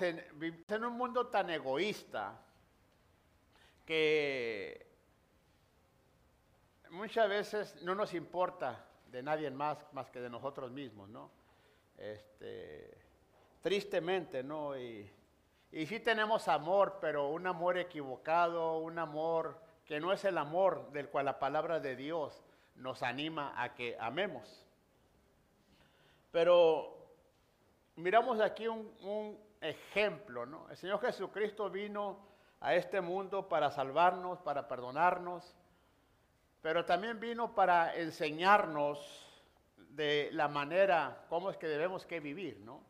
vivimos en, un mundo tan egoísta que muchas veces no nos importa de nadie más más que de nosotros mismos, ¿no? Este, tristemente, ¿no? Y, y sí tenemos amor, pero un amor equivocado, un amor que no es el amor del cual la palabra de Dios nos anima a que amemos. Pero miramos aquí un ejemplo, ¿no? El Señor Jesucristo vino a este mundo para salvarnos, para perdonarnos, pero también vino para enseñarnos de la manera, cómo es que debemos que vivir, ¿no?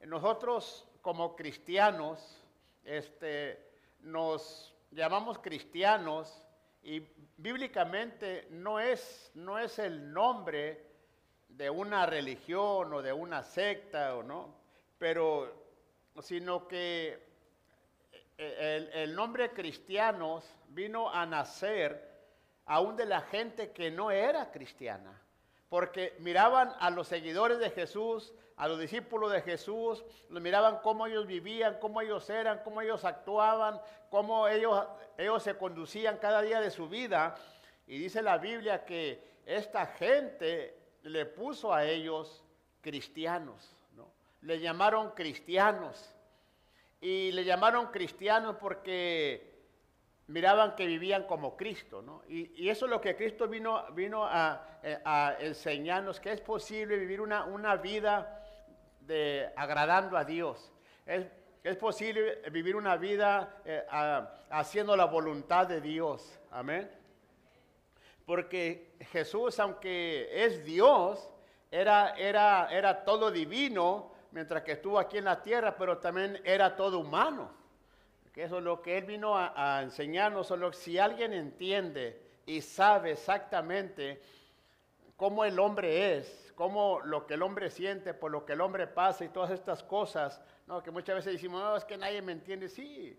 Nosotros como cristianos, este, nos llamamos cristianos y bíblicamente no es, no es el nombre de una religión o de una secta o no, pero sino que el, el nombre cristianos vino a nacer aún de la gente que no era cristiana porque miraban a los seguidores de Jesús, a los discípulos de Jesús, los miraban cómo ellos vivían, cómo ellos eran, cómo ellos actuaban, cómo ellos, ellos se conducían cada día de su vida. Y dice la Biblia que esta gente le puso a ellos cristianos, ¿no? Le llamaron cristianos. Y le llamaron cristianos porque miraban que vivían como Cristo, ¿no? Y, eso es lo que Cristo vino, vino eh, a, enseñarnos, que es posible vivir una, una vida de, agradando a Dios. Es, es posible vivir una vida eh, haciendo la voluntad de Dios. Amén. Porque Jesús, aunque es Dios, era, era, era todo divino mientras que estuvo aquí en la tierra, pero también era todo humano que eso es lo que Él vino a, enseñarnos, solo si alguien entiende y sabe exactamente cómo el hombre es, cómo lo que el hombre siente, por lo que el hombre pasa y todas estas cosas, ¿no? que muchas veces decimos, no, es que nadie me entiende, sí,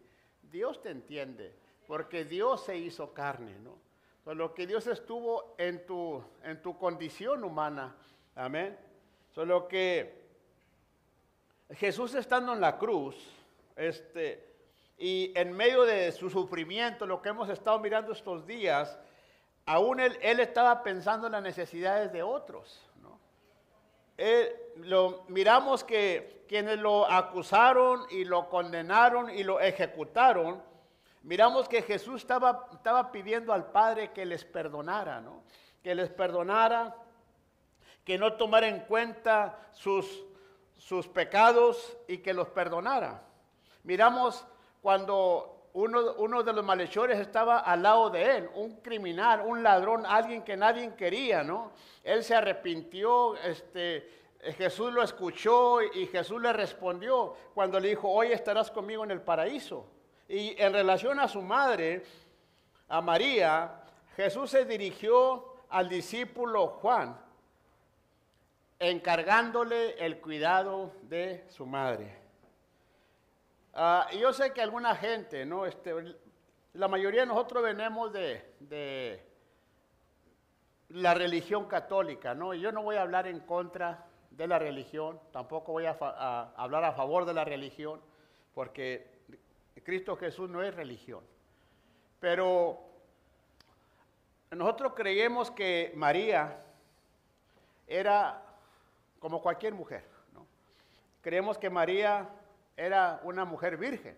Dios te entiende, porque Dios se hizo carne, ¿no? Solo que Dios estuvo en tu, en tu condición humana, amén. Solo que Jesús estando en la cruz, este, y en medio de su sufrimiento, lo que hemos estado mirando estos días, aún él, estaba pensando en las necesidades de otros. ¿no? lo, miramos que quienes lo acusaron y lo condenaron y lo ejecutaron, miramos que Jesús estaba, estaba pidiendo al Padre que les perdonara, ¿no? que les perdonara, que no tomara en cuenta sus, sus pecados y que los perdonara. Miramos cuando uno, de los malhechores estaba al lado de él, un criminal, un ladrón, alguien que nadie quería, ¿no? Él se arrepintió, este, Jesús lo escuchó y Jesús le respondió cuando le dijo, hoy estarás conmigo en el paraíso. Y en relación a su madre, a María, Jesús se dirigió al discípulo Juan, encargándole el cuidado de su madre. Uh, yo sé que alguna gente, ¿no? Este, la mayoría de nosotros venimos de, la religión católica, ¿no? Y yo no voy a hablar en contra de la religión, tampoco voy a, hablar a favor de la religión, porque Cristo Jesús no es religión. Pero nosotros creemos que María era como cualquier mujer, ¿no? Creemos que María era una mujer virgen.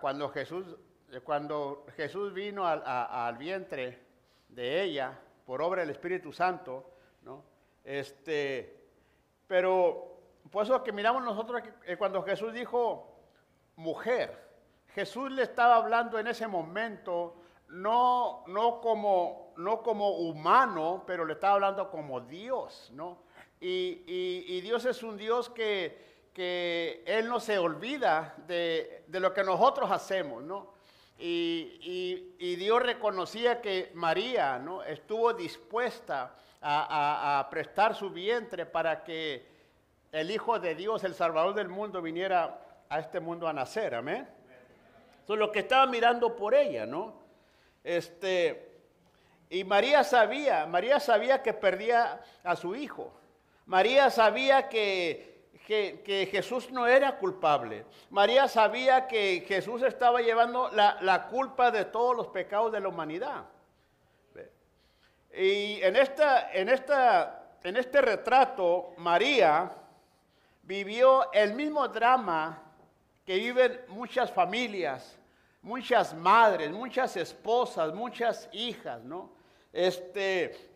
cuando, Jesús, cuando Jesús vino al, vientre de ella por obra del Espíritu Santo, ¿no? Este, pero por eso que miramos nosotros que, cuando Jesús dijo mujer, Jesús le estaba hablando en ese momento no, no, como, no como humano, pero le estaba hablando como Dios, ¿no? Y Dios es un Dios que, Él no se olvida de, lo que nosotros hacemos, ¿no? Y, Dios reconocía que María, ¿no? Estuvo dispuesta a, prestar su vientre para que el Hijo de Dios, el Salvador del mundo, viniera a este mundo a nacer, amén. Eso es lo que estaba mirando por ella, ¿no? Este, y María sabía, María sabía que perdía a su hijo. María sabía que que, Jesús no era culpable. María sabía que Jesús estaba llevando la, la culpa de todos los pecados de la humanidad. Y en, esta, en, esta, en este retrato, María vivió el mismo drama que viven muchas familias, muchas madres, muchas esposas, muchas hijas, ¿no? Este,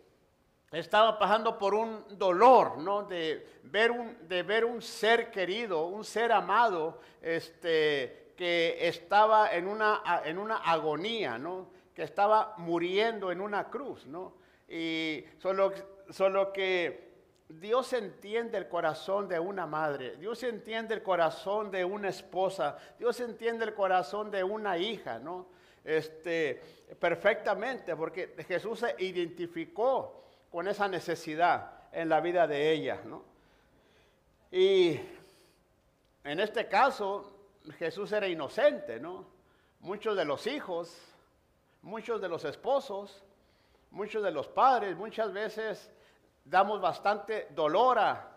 estaba pasando por un dolor, ¿no? De ver un, de ver un ser querido, un ser amado, este, que estaba en una, en una agonía, ¿no? Que estaba muriendo en una cruz, ¿no? Y solo, solo que Dios entiende el corazón de una madre, Dios entiende el corazón de una esposa, Dios entiende el corazón de una hija, ¿no? Este, perfectamente, porque Jesús se identificó con esa necesidad en la vida de ella, ¿no? Y en este caso, Jesús era inocente, ¿no? Muchos de los hijos, muchos de los esposos, muchos de los padres muchas veces damos bastante dolor a,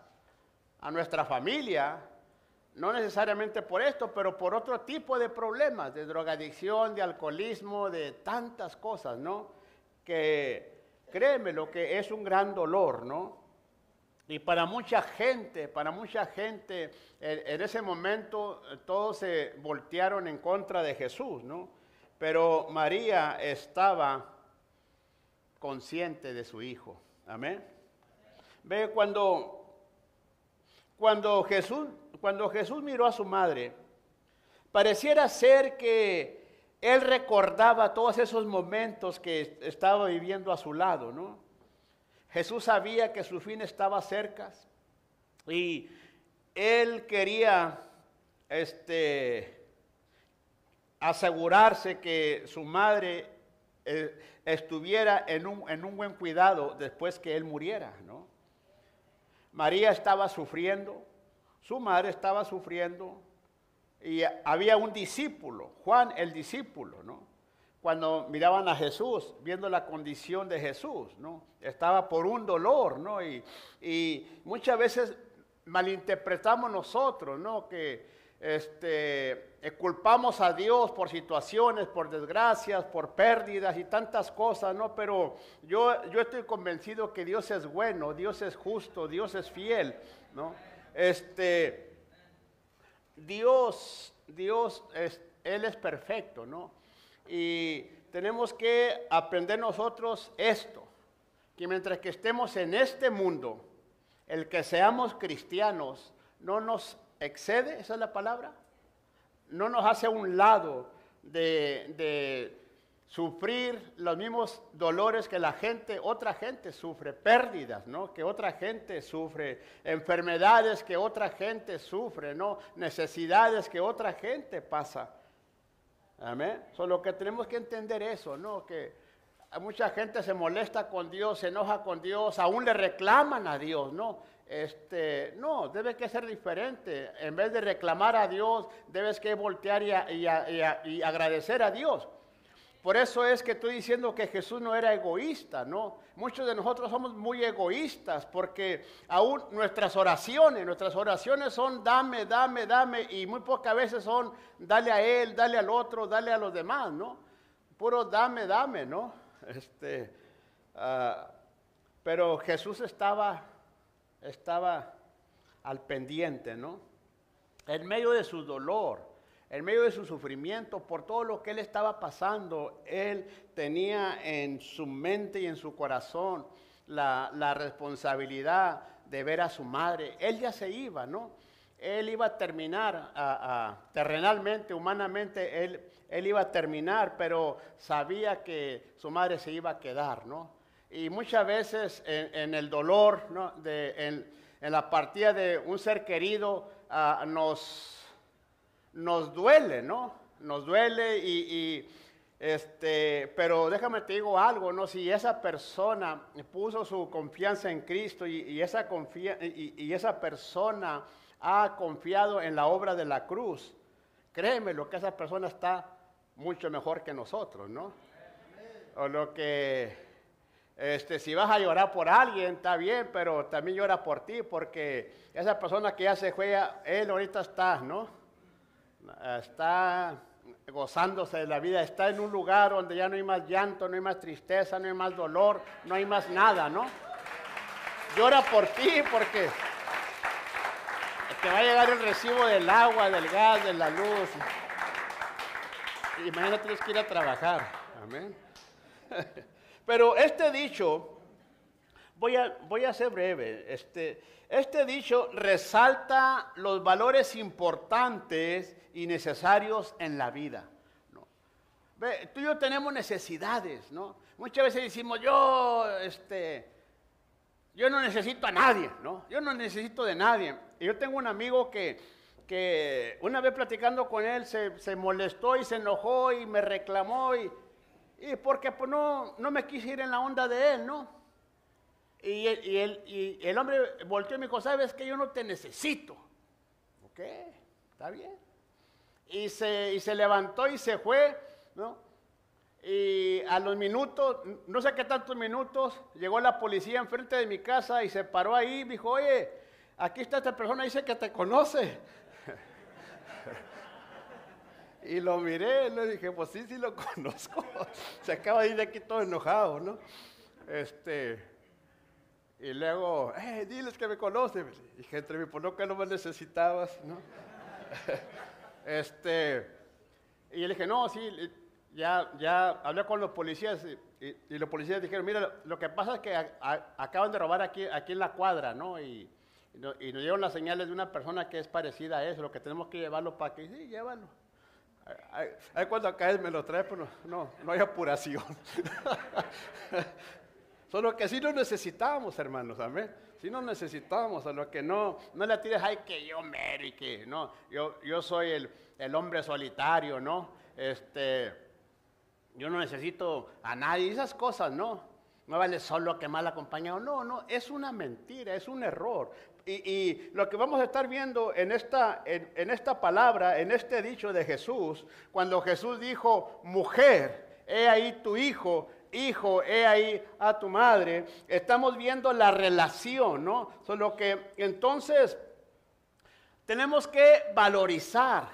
nuestra familia, no necesariamente por esto, pero por otro tipo de problemas, de drogadicción, de alcoholismo, de tantas cosas, ¿no? Que créeme lo que es un gran dolor, ¿no? Y para mucha gente, para mucha gente, en, ese momento eh, todos se voltearon en contra de Jesús, ¿no? Pero María estaba consciente de su hijo. Amén. Ve cuando, cuando, Jesús, cuando Jesús miró a su madre, pareciera ser que él recordaba todos esos momentos que estaba viviendo a su lado, ¿no? Jesús sabía que su fin estaba cerca y él quería este, asegurarse que su madre eh, estuviera en un, en un, buen cuidado después que él muriera, ¿no? María estaba sufriendo, su madre estaba sufriendo, y había un discípulo, Juan el discípulo, ¿no? Cuando miraban a Jesús, viendo la condición de Jesús, ¿no? Estaba por un dolor, ¿no? Y, y muchas veces malinterpretamos nosotros, ¿no? Que este, culpamos a Dios por situaciones, por desgracias, por pérdidas y tantas cosas, ¿no? Pero yo, yo estoy convencido que Dios es bueno, Dios es justo, Dios es fiel, ¿no? Este, Dios, Dios, es, Él es perfecto, ¿no? Y tenemos que aprender nosotros esto, que mientras que estemos en este mundo, el que seamos cristianos no nos excede, esa es la palabra, no nos hace a un lado de, sufrir los mismos dolores que la gente, otra gente sufre, pérdidas, ¿no? Que otra gente sufre, enfermedades que otra gente sufre, ¿no? Necesidades que otra gente pasa. Amén. Solo que tenemos que entender eso, ¿no? Que mucha gente se molesta con Dios, se enoja con Dios, aún le reclaman a Dios, ¿no? Este, no, debe que ser diferente. En vez de reclamar a Dios, debes que voltear y, y, agradecer a Dios. Por eso es que estoy diciendo que Jesús no era egoísta, ¿no? Muchos de nosotros somos muy egoístas porque aún nuestras oraciones, nuestras oraciones son dame, dame, dame y muy pocas veces son dale a él, dale al otro, dale a los demás, ¿no? Puro dame, dame, ¿no? Este, uh, pero Jesús estaba estaba al pendiente, ¿no? En medio de su dolor, en medio de su sufrimiento, por todo lo que él estaba pasando, él tenía en su mente y en su corazón la, responsabilidad de ver a su madre. Él ya se iba, ¿no? Él iba a terminar terrenalmente, humanamente, él, él iba a terminar, pero sabía que su madre se iba a quedar, ¿no? Y muchas veces en, el dolor, de, en, la partida de un ser querido, ah, nos, nos duele, ¿no? Nos duele y, este, pero déjame te digo algo, ¿no? Si esa persona puso su confianza en Cristo y, esa, y, esa persona ha confiado en la obra de la cruz, créeme lo que esa persona está mucho mejor que nosotros, ¿no? O lo que Este, si vas a llorar por alguien, está bien, pero también llora por ti, porque esa persona que ya se juega, él ahorita está, ¿no? Está gozándose de la vida, está en un lugar donde ya no hay más llanto, no hay más tristeza, no hay más dolor, no hay más nada, ¿no? Llora por ti porque te va a llegar el recibo del agua, del gas, de la luz. Y mañana tienes que ir a trabajar. Amén. Pero este dicho, voy a, voy ser breve, este, este dicho resalta los valores importantes y necesarios en la vida. tú y yo tenemos necesidades, ¿no? Muchas veces decimos, yo, este, yo no necesito a nadie. Yo no necesito de nadie. Y yo tengo un amigo que, una vez platicando con él se, se molestó y se enojó y me reclamó y y porque pues no, no me quise ir en la onda de él, ¿no? Y, el, y el hombre volteó y me dijo, ¿sabes que yo no te necesito? Ok, está bien. Y se, y levantó y se fue, ¿no? Y a los minutos, no sé qué tantos minutos, llegó la policía enfrente de mi casa y se paró ahí y dijo, oye, aquí está esta persona, dice que te conoce. Y lo miré, le dije, pues sí, sí lo conozco. Se acaba de ir de aquí todo enojado, ¿no? Este, y luego, eh, diles que me conoce. Dije, entre mí, pues no que no me necesitabas, ¿no? este, y le dije, no, sí, ya, ya hablé con los policías y, los policías dijeron, mira, lo que pasa es que acaban de robar aquí, aquí en la cuadra, ¿no? Y, y, nos dieron las señales de una persona que es parecida a eso, lo que tenemos que llevarlo para que, sí, llévalo. Ahí cuando caes me lo traes, pero no, no hay apuración. Solo que sí lo necesitamos, hermanos, amén. Sí lo necesitamos, a lo que no, no le tires, ay, que yo mero y que, no, yo, yo soy el, el hombre solitario, ¿no? Este, yo no necesito a nadie, esas cosas, ¿no? No vale solo que mal acompañado. No, no, es una mentira, es un error. Y, lo que vamos a estar viendo en esta, en, esta palabra, en este dicho de Jesús, cuando Jesús dijo, mujer, he ahí tu hijo, hijo, he ahí a tu madre, estamos viendo la relación, ¿no? Solo que entonces tenemos que valorizar.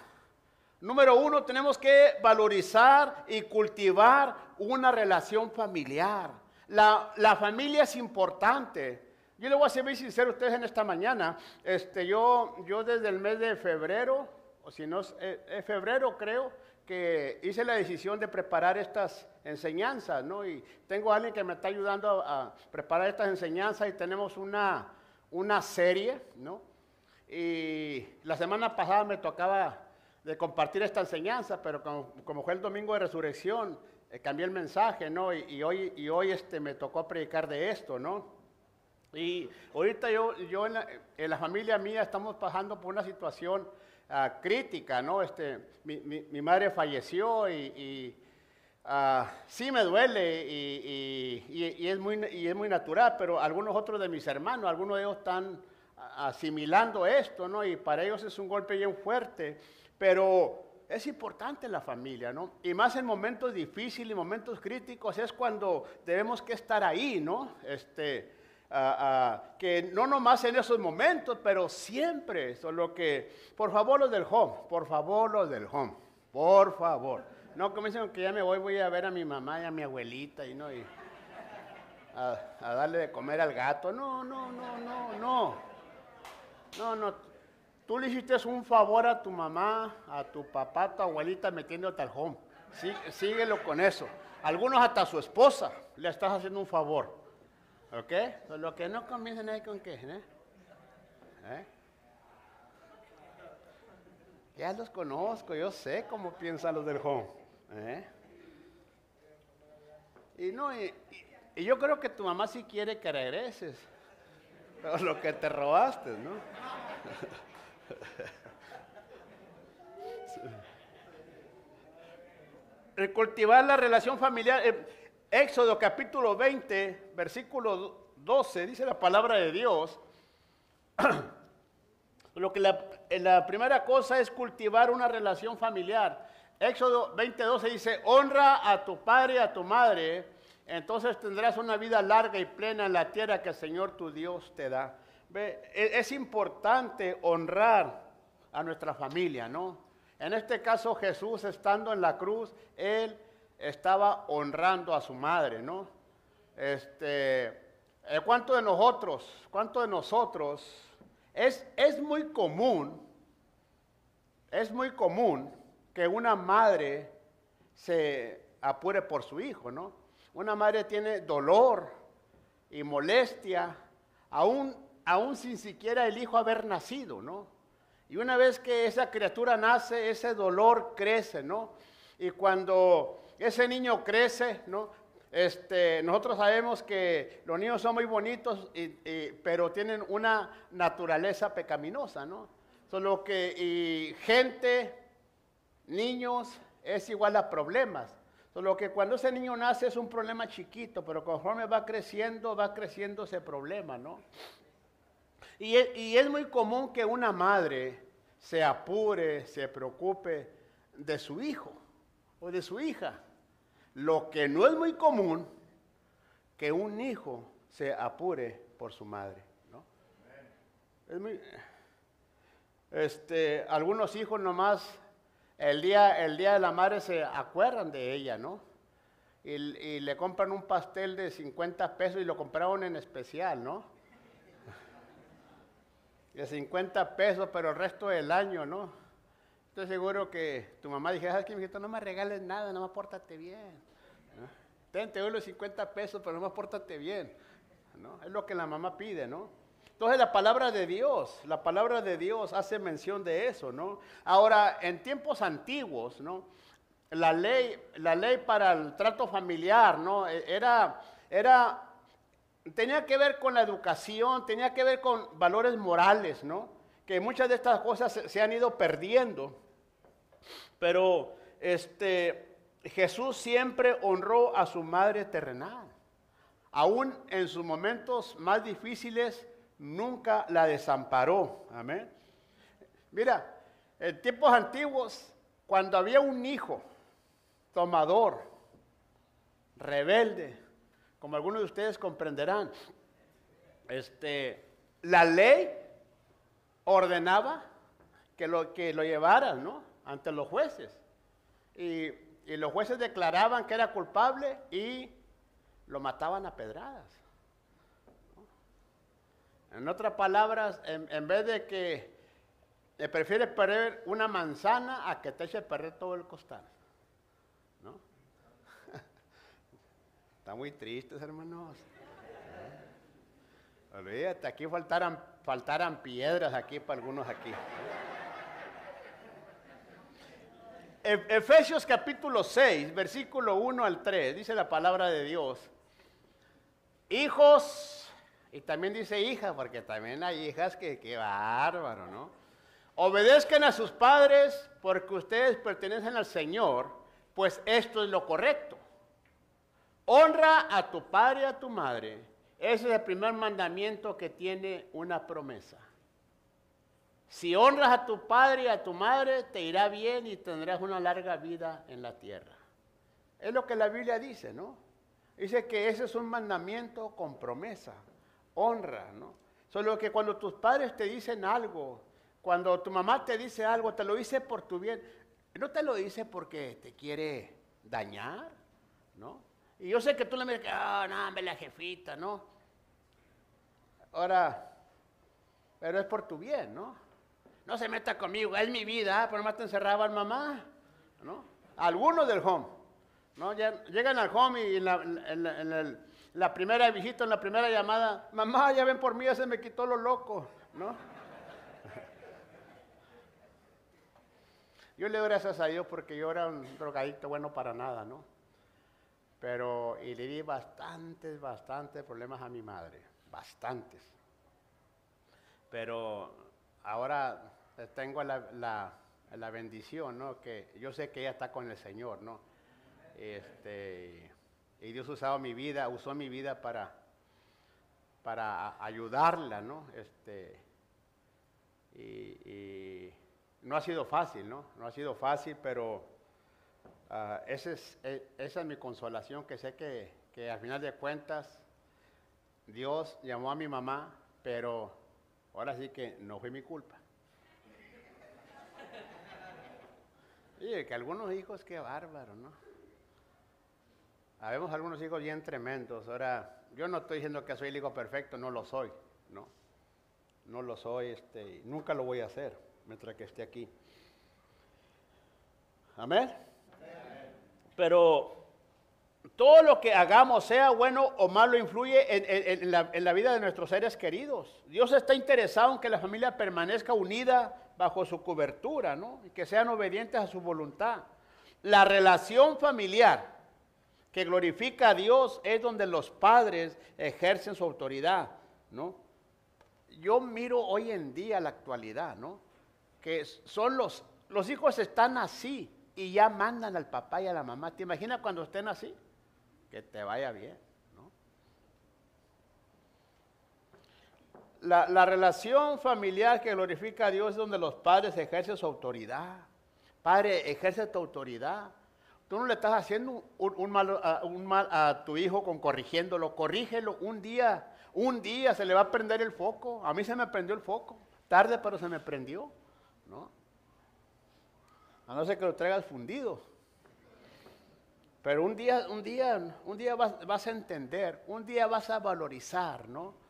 Número uno, tenemos que valorizar y cultivar una relación familiar. La, la familia es importante. Yo le voy a ser muy sincero a ustedes en esta mañana. Este, yo, yo desde el mes de febrero, o si no es, eh, febrero creo, que hice la decisión de preparar estas enseñanzas, ¿no? Y tengo a alguien que me está ayudando a, preparar estas enseñanzas y tenemos una, una serie, ¿no? Y la semana pasada me tocaba de compartir esta enseñanza, pero como, fue el domingo de resurrección, eh, cambié el mensaje, ¿no? Y, hoy, y hoy este, me tocó predicar de esto, ¿no? Y ahorita yo, yo en, la, familia mía estamos pasando por una situación ah, crítica, ¿no? Este, mi, madre falleció y, ah, sí me duele y, es muy, y es muy natural, pero algunos otros de mis hermanos, algunos de ellos están asimilando esto, ¿no? Y para ellos es un golpe bien fuerte, pero es importante la familia, ¿no? Y más en momentos difíciles, momentos críticos, es cuando debemos que estar ahí, ¿no? Este, que no nomás en esos momentos, pero siempre. Solo que, por favor, los del home, por favor, los del home, por favor. No comiencen que ya me voy, voy a ver a mi mamá y a mi abuelita y no, y a, darle de comer al gato. No, no, no, no, no. No, no. Tú le hiciste un favor a tu mamá, a tu papá, a tu abuelita metiéndote al home. Sí, síguelo con eso. Algunos hasta a su esposa le estás haciendo un favor. ¿Ok? lo que no comienzan ahí con qué, ¿eh? ¿eh? Ya los conozco, yo sé cómo piensan los del home. ¿eh? Y no, y, yo creo que tu mamá sí quiere que regreses. Pero lo que te robaste, ¿no? El cultivar la relación familiar. Eh, Éxodo capítulo 20, versículo 12, dice la palabra de Dios. Lo que la, primera cosa es cultivar una relación familiar. Éxodo 20, 12 dice, honra a tu padre y a tu madre. entonces tendrás una vida larga y plena en la tierra que el Señor tu Dios te da. Ve, e- es importante honrar a nuestra familia, ¿no? En este caso Jesús estando en la cruz, él estaba honrando a su madre, ¿no? Este, eh, ¿cuánto de nosotros, cuánto de nosotros es, es muy común, es muy común que una madre se apure por su hijo, ¿no? Una madre tiene dolor y molestia, aún, aún sin siquiera el hijo haber nacido, ¿no? Y una vez que esa criatura nace, ese dolor crece, ¿no? Y cuando ese niño crece, ¿no? Este, nosotros sabemos que los niños son muy bonitos, pero tienen una naturaleza pecaminosa, ¿no? Solo que y gente, niños, es igual a problemas. Solo que cuando ese niño nace es un problema chiquito, pero conforme va creciendo, va creciendo ese problema, ¿no? Y es muy común que una madre se apure, se preocupe de su hijo o de su hija. Lo que no es muy común que un hijo se apure por su madre, ¿no? Es muy- este, algunos hijos nomás el día, el día de la madre se acuerdan de ella, ¿no? Y, y le compran un pastel de 50 pesos y lo compraron en especial, ¿no? De 50 pesos, pero el resto del año, ¿no? Estoy seguro que tu mamá dije, ¿sabes qué, mijito? No me regales nada, no me pórtate bien. ¿no? Ten, te doy los 50 pesos, pero no me pórtate bien. Es lo que la mamá pide, ¿no? Entonces la palabra de Dios, la palabra de Dios hace mención de eso, ¿no? Ahora, en tiempos antiguos, ¿no? La ley, la ley para el trato familiar, ¿no? E- Era, era, tenía que ver con la educación, tenía que ver con valores morales, ¿no? Que muchas de estas cosas se han ido perdiendo. Pero este, Jesús siempre honró a su madre terrenal. Aún en sus momentos más difíciles, nunca la desamparó. Amén. Mira, en tiempos antiguos, cuando había un hijo tomador, rebelde, como algunos de ustedes comprenderán, este, la ley ordenaba que lo, que lo llevaran, ¿no? Ante los jueces. Y, los jueces declaraban que era culpable y lo mataban a pedradas. En otras palabras, en, vez de que le prefieres perder una manzana a que te eche a perder todo el costal. ¿No? Está muy tristes, hermanos. Olvídate, aquí faltaran, faltaran piedras aquí para algunos aquí. Efesios capítulo 6, versículo 1 al 3, dice la palabra de Dios. Hijos, y también dice hija, porque también hay hijas que, qué bárbaro, ¿no? Obedezcan a sus padres porque ustedes pertenecen al Señor, pues esto es lo correcto. Honra a tu padre y a tu madre. Ese es el primer mandamiento que tiene una promesa. Si honras a tu padre y a tu madre, te irá bien y tendrás una larga vida en la tierra. Es lo que la Biblia dice, ¿no? Dice que ese es un mandamiento con promesa, honra, ¿no? Solo que cuando tus padres te dicen algo, cuando tu mamá te dice algo, te lo dice por tu bien, no te lo dice porque te quiere dañar, ¿no? Y yo sé que tú le miras, ah, no, hombre, la jefita, ¿no? Ahora, pero es por tu bien, ¿no? No se meta conmigo, es mi vida, pero nomás te encerraban mamá, ¿no? Algunos del home, ¿no? Llegan al home y en la, primera visita, en la primera llamada, mamá, ya ven por mí, ya se me quitó lo loco, ¿no? Yo le doy gracias a Dios porque yo era un drogadicto bueno para nada, ¿no? Pero, y le di bastantes, bastantes problemas a mi madre, bastantes. Pero ahora tengo la, la- bendición, ¿no? Que yo sé que ella está con el Señor, ¿no? Este, y Dios usado mi vida, usó mi vida para, para ayudarla, ¿no? Este, y, no ha sido fácil, ¿no? No ha sido fácil, pero ah, ese es, e- esa es mi consolación, que sé que, que al final de cuentas Dios llamó a mi mamá, pero ahora sí que no fue mi culpa. Que algunos hijos, qué bárbaro, ¿no? Habemos algunos hijos bien tremendos. Ahora, yo no estoy diciendo que soy el hijo perfecto, no lo soy, ¿no? No lo soy, este, nunca lo voy a hacer mientras que esté aquí. Amén. Pero todo lo que hagamos, sea bueno o malo, influye en, la, vida de nuestros seres queridos. Dios está interesado en que la familia permanezca unida bajo su cobertura, ¿no? Y que sean obedientes a su voluntad. La relación familiar que glorifica a Dios es donde los padres ejercen su autoridad, ¿no? Yo miro hoy en día la actualidad, ¿no? Que son los, los hijos están así y ya mandan al papá y a la mamá. ¿Te imaginas cuando estén así? Que te vaya bien. La, relación familiar que glorifica a Dios es donde los padres ejercen su autoridad. Padre, ejerce tu autoridad. Tú no le estás haciendo un, mal, a tu hijo con corrigiéndolo. Corrígelo un día. Un día se le va a prender el foco. A mí se me prendió el foco. Tarde, pero se me prendió. ¿no? A no ser que lo traigas fundido. Pero un día, un día, un día vas, vas a entender. Un día vas a valorizar, ¿no?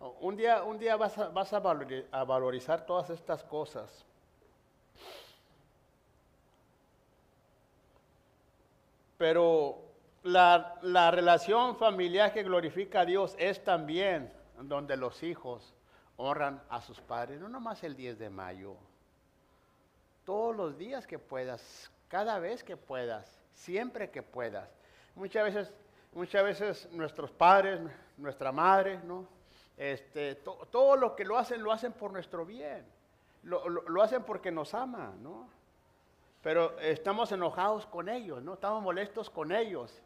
Un día, un día vas, a, valorizar todas estas cosas. Pero la, la, relación familiar que glorifica a Dios es también donde los hijos honran a sus padres, no nomás el 10 de mayo, todos los días que puedas, cada vez que puedas, siempre que puedas. Muchas veces, muchas veces nuestros padres, nuestra madre, ¿no? Este, todo lo que lo hacen, lo hacen por nuestro bien. Lo, hacen porque nos aman, ¿no? Pero estamos enojados con ellos, ¿no? Estamos molestos con ellos.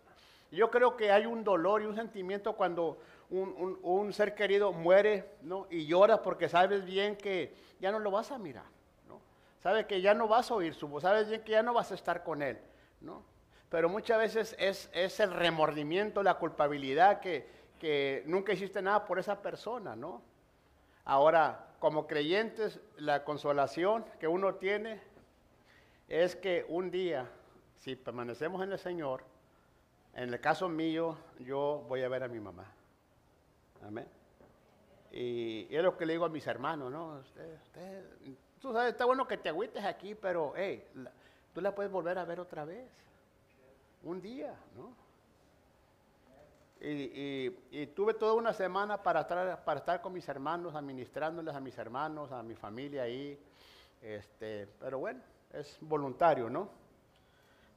Yo creo que hay un dolor y un sentimiento cuando un, ser querido muere, ¿no? Y lloras porque sabes bien que ya no lo vas a mirar, ¿no? Sabes que ya no vas a oír su voz, sabes bien que ya no vas a estar con él, ¿no? Pero muchas veces es, es el remordimiento, la culpabilidad que, que nunca hiciste nada por esa persona, ¿no? Ahora, como creyentes, la consolación que uno tiene es que un día, si permanecemos en el Señor, en el caso mío, yo voy a ver a mi mamá. Amén. Y, es lo que le digo a mis hermanos, ¿no? Usted, usted, tú sabes, está bueno que te agüites aquí, pero, hey, tú la puedes volver a ver otra vez. Un día, ¿no? Y, tuve toda una semana para estar, para estar con mis hermanos, administrándoles a mis hermanos, a mi familia ahí. Este, pero bueno, es voluntario, ¿no?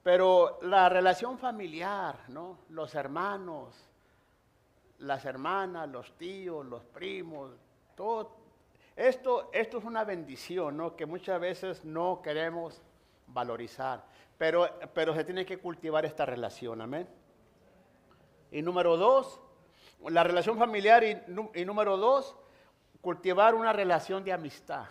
Pero la relación familiar, ¿no? Los hermanos, las hermanas, los tíos, los primos, todo. Esto, esto es una bendición, ¿no? Que muchas veces no queremos valorizar. Pero, pero se tiene que cultivar esta relación, amén. Y número dos, la relación familiar. Y, número dos, cultivar una relación de amistad.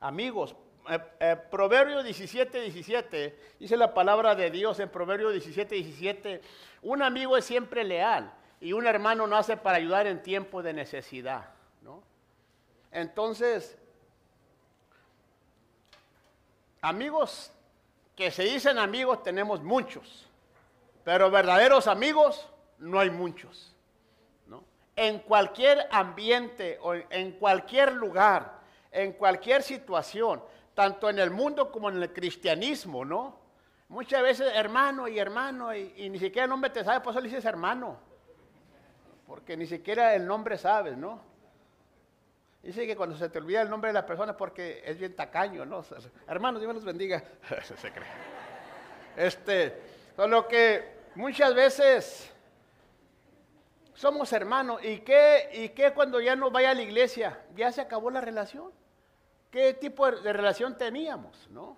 Amigos, eh, eh, Proverbio 17, 17, dice la palabra de Dios en Proverbio 17, 17, un amigo es siempre leal y un hermano nace para ayudar en tiempo de necesidad. ¿no? Entonces, amigos que se dicen amigos tenemos muchos. Pero verdaderos amigos no hay muchos. ¿no? En cualquier ambiente o en cualquier lugar, en cualquier situación, tanto en el mundo como en el cristianismo, ¿no? Muchas veces hermano y hermano y, ni siquiera el nombre te sabe, por eso le dices hermano. Porque ni siquiera el nombre sabes, ¿no? Dice que cuando se te olvida el nombre de la persona porque es bien tacaño, ¿no? Hermanos, Dios los bendiga. se cree. Este, Solo que muchas veces somos hermanos. ¿Y qué, ¿Y qué cuando ya no vaya a la iglesia? Ya se acabó la relación. ¿Qué tipo de relación teníamos? ¿no?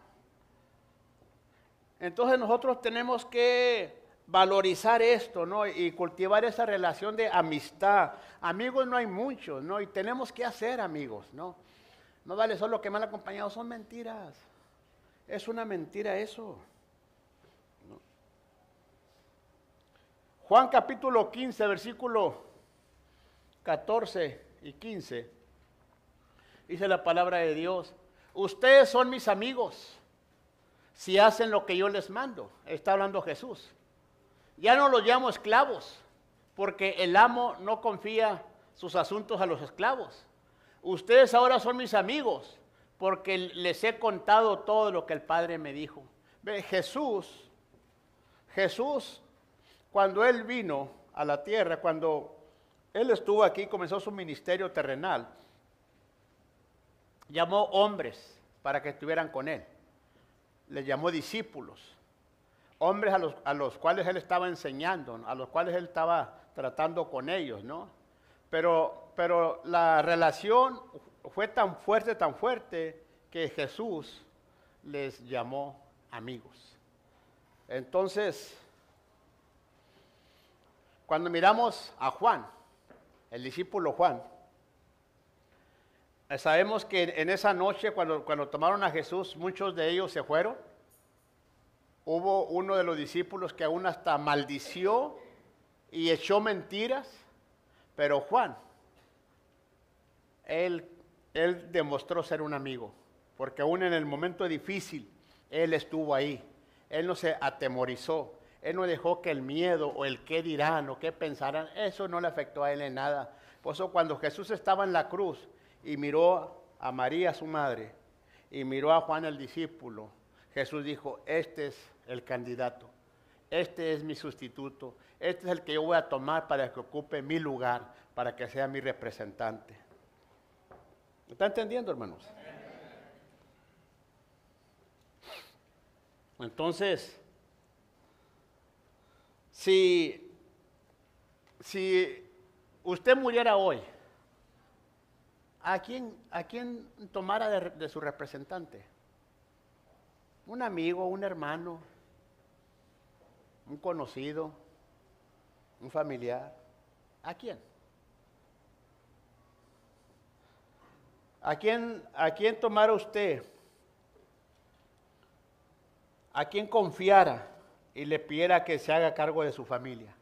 Entonces nosotros tenemos que valorizar esto, ¿no? Y cultivar esa relación de amistad. Amigos no hay muchos, ¿no? Y tenemos que hacer amigos, ¿no? No vale solo que mal acompañados, son mentiras. Es una mentira eso. Juan capítulo 15, versículo 14 y 15. Dice la palabra de Dios, ustedes son mis amigos si hacen lo que yo les mando. Está hablando Jesús. Ya no los llamo esclavos, porque el amo no confía sus asuntos a los esclavos. Ustedes ahora son mis amigos, porque les he contado todo lo que el Padre me dijo. Jesús, Jesús, cuando Él vino a la tierra, cuando Él estuvo aquí, comenzó su ministerio terrenal, llamó hombres para que estuvieran con Él. Les llamó discípulos hombres a los, a los cuales él estaba enseñando, a los cuales él estaba tratando con ellos, ¿no? Pero, pero la relación fue tan fuerte, tan fuerte, que Jesús les llamó amigos. Entonces, cuando miramos a Juan, el discípulo Juan, sabemos que en esa noche, cuando, cuando tomaron a Jesús, muchos de ellos se fueron. Hubo uno de los discípulos que aún hasta maldició y echó mentiras, pero Juan, él, él demostró ser un amigo, porque aún en el momento difícil, él estuvo ahí, él no se atemorizó, él no dejó que el miedo o el qué dirán o qué pensarán, eso no le afectó a él en nada. Por eso cuando Jesús estaba en la cruz y miró a María, su madre, y miró a Juan el discípulo, Jesús dijo, este es el candidato. Este es mi sustituto. Este es el que yo voy a tomar para que ocupe mi lugar, para que sea mi representante. ¿Está entendiendo, hermanos? Entonces, si, si usted muriera hoy, ¿a quién, a quién tomara de su representante? Un amigo, un hermano, un conocido, un familiar. ¿A quién? ¿A quién, a quién tomara usted? ¿A quién confiara y le pidiera que se haga cargo de su familia?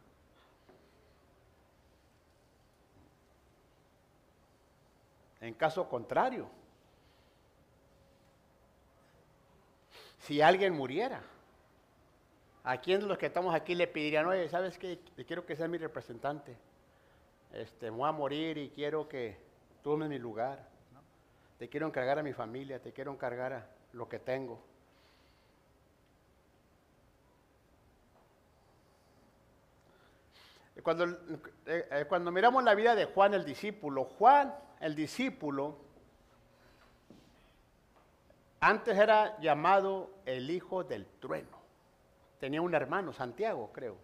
En caso contrario, si alguien muriera, ¿A quién de los que estamos aquí le pedirían, oye, ¿sabes qué? Quiero que seas mi representante. Este, voy a morir y quiero que tomes mi lugar. Te quiero encargar a mi familia, te quiero encargar a lo que tengo. Cuando, eh, eh, cuando miramos la vida de Juan el discípulo, Juan el discípulo antes era llamado el hijo del trueno tenía un hermano, Santiago, creo.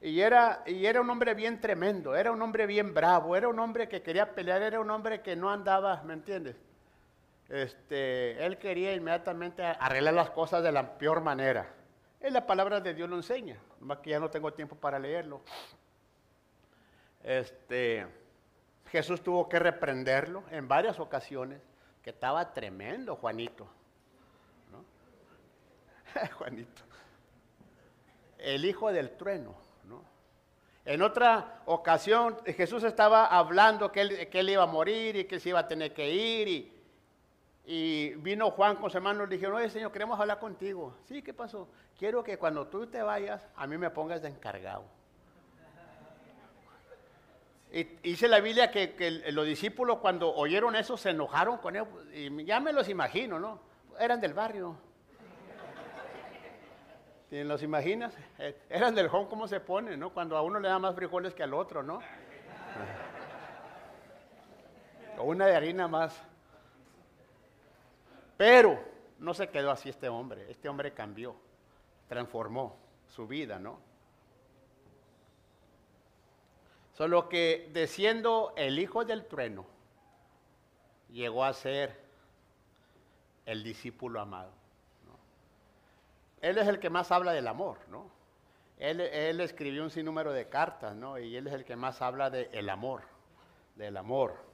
Y era, y era un hombre bien tremendo, era un hombre bien bravo, era un hombre que quería pelear, era un hombre que no andaba, ¿me entiendes? Este, él quería inmediatamente arreglar las cosas de la peor manera. Es la palabra de Dios lo enseña, más que ya no tengo tiempo para leerlo. Este, Jesús tuvo que reprenderlo en varias ocasiones, que estaba tremendo, Juanito. Juanito el hijo del trueno. ¿no? En otra ocasión Jesús estaba hablando que él, que él, iba a morir y que se iba a tener que ir y, y vino Juan con su hermano y le dijeron, oye Señor, queremos hablar contigo. Sí, ¿qué pasó? Quiero que cuando tú te vayas, a mí me pongas de encargado. Y dice la Biblia que, los discípulos cuando oyeron eso se enojaron con él. Y ya me los imagino, ¿no? Eran del barrio. ¿Te los imaginas? Eh, eran del home, ¿cómo se pone, no? Cuando a uno le da más frijoles que al otro, ¿no? O una de harina más. Pero no se quedó así este hombre. Este hombre cambió, transformó su vida, ¿no? Solo que desciendo el hijo del trueno, llegó a ser el discípulo amado. Él es el que más habla del amor, ¿no? Él, escribió un sinnúmero de cartas, ¿no? Y él es el que más habla del amor, del amor.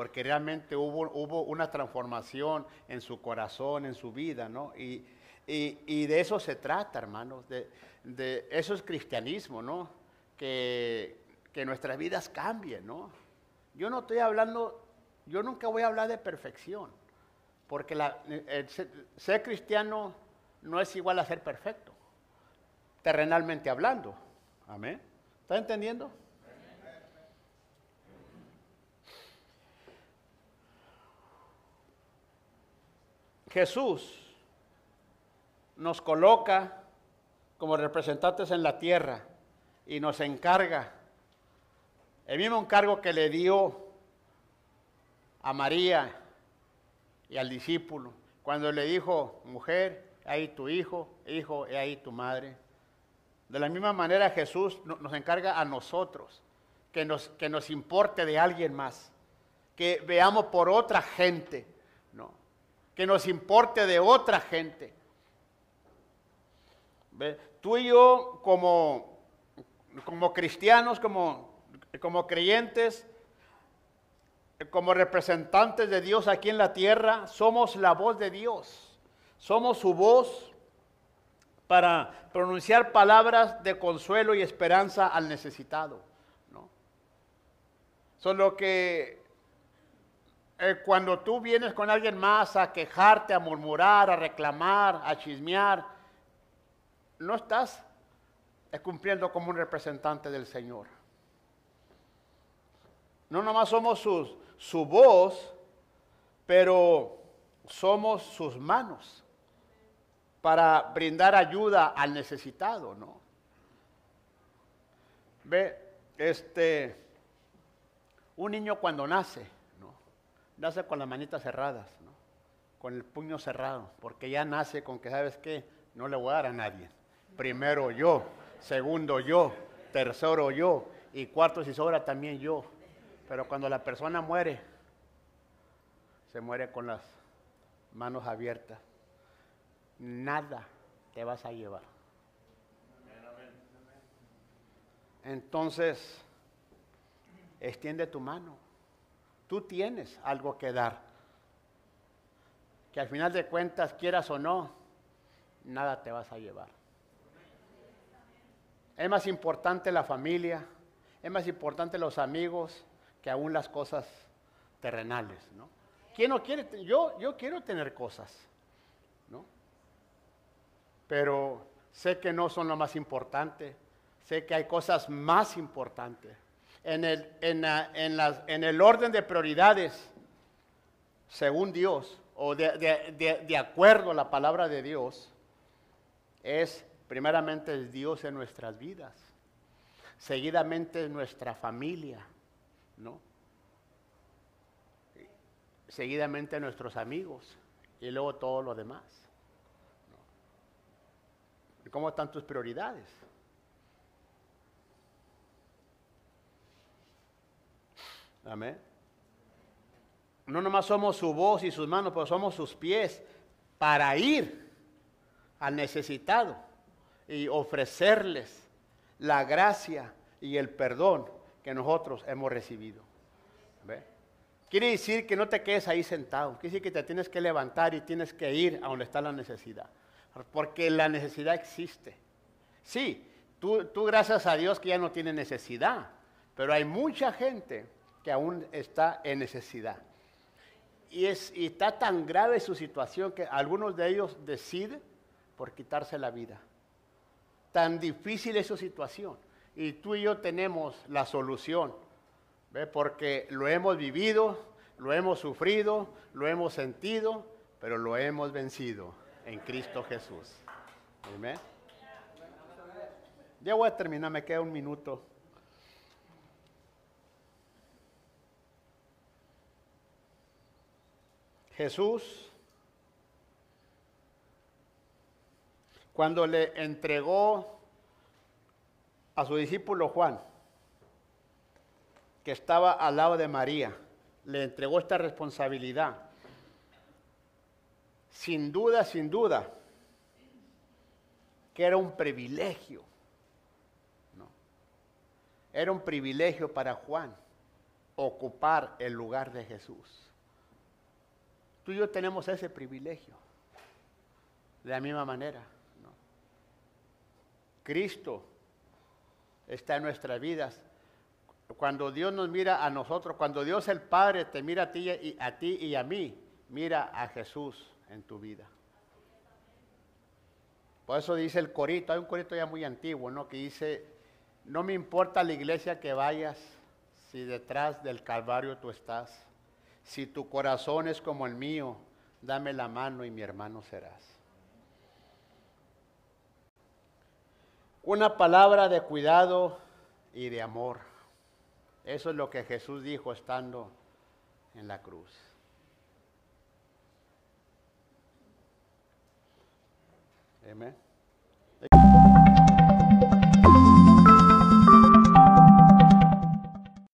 Porque realmente hubo, una transformación en su corazón, en su vida, ¿no? Y, de eso se trata, hermanos, eso es cristianismo, ¿no? Que, nuestras vidas cambien, ¿no? Yo no estoy hablando, yo nunca voy a hablar de perfección, porque ser cristiano no es igual a ser perfecto, terrenalmente hablando. Amén. ¿Está entendiendo? Jesús nos coloca como representantes en la tierra y nos encarga el mismo encargo que le dio a María y al discípulo cuando le dijo, mujer, ahí tu hijo, hijo, y ahí tu madre. De la misma manera Jesús nos encarga a nosotros que nos, que nos importe de alguien más, que veamos por otra gente, ¿no? Que nos importe de otra gente. Tú y yo como, como cristianos, como, como creyentes, como representantes de Dios aquí en la tierra, somos la voz de Dios. Somos su voz para pronunciar palabras de consuelo y esperanza al necesitado. ¿no? Solo que eh, cuando tú vienes con alguien más a quejarte, a murmurar, a reclamar, a chismear, no estás cumpliendo como un representante del Señor. No nomás somos su voz, pero somos sus manos para brindar ayuda al necesitado, ¿no? Ve, este, un niño cuando nace, nace con las manitas cerradas, con el puño cerrado, porque ya nace con que, ¿sabes qué? No le voy a dar a nadie. Primero yo, segundo yo, tercero yo, y cuarto si sobra también yo. Pero cuando la persona muere, se muere con las manos abiertas. Nada te vas a llevar. Entonces, extiende tu mano tú tienes algo que dar. Que al final de cuentas, quieras o no, nada te vas a llevar. Es más importante la familia, es más importante los amigos que aún las cosas terrenales, ¿no? ¿Quién no quiere? Yo, yo quiero tener cosas, ¿no? Pero sé que no son lo más importante, sé que hay cosas más importantes en el, en, el orden de prioridades, según Dios, o de, acuerdo a la palabra de Dios, es primeramente Dios en nuestras vidas, seguidamente nuestra familia, ¿no? Seguidamente nuestros amigos y luego todo lo demás. ¿Cómo están tus prioridades? Amén. No nomás somos su voz y sus manos, pero somos sus pies para ir al necesitado y ofrecerles la gracia y el perdón que nosotros hemos recibido. Quiere decir que no te quedes ahí sentado, quiere decir que te tienes que levantar y tienes que ir a donde está la necesidad, porque la necesidad existe. Sí, tú, tú gracias a Dios que ya no tienes necesidad, pero hay mucha gente que aún está en necesidad. Y, es, está tan grave su situación que algunos de ellos deciden por quitarse la vida. Tan difícil es su situación. Y tú y yo tenemos la solución, ¿ve? porque lo hemos vivido, lo hemos sufrido, lo hemos sentido, pero lo hemos vencido en Cristo Jesús. Amén. Ya voy a terminar, me queda un minuto. Jesús, cuando le entregó a su discípulo Juan, que estaba al lado de María, le entregó esta responsabilidad. Sin duda, sin duda, que era un privilegio. Era un privilegio para Juan ocupar el lugar de Jesús. Tú y yo tenemos ese privilegio. de la misma manera. Cristo está en nuestras vidas. Cuando Dios nos mira a nosotros, cuando Dios el Padre te mira a ti y a, ti y a mí, mira a Jesús en tu vida. Por eso dice el corito, hay un corito ya muy antiguo, ¿no? Que dice, no me importa la iglesia que vayas, si detrás del Calvario tú estás. Si tu corazón es como el mío, dame la mano y mi hermano serás. Una palabra de cuidado y de amor. Eso es lo que Jesús dijo estando en la cruz. Amén.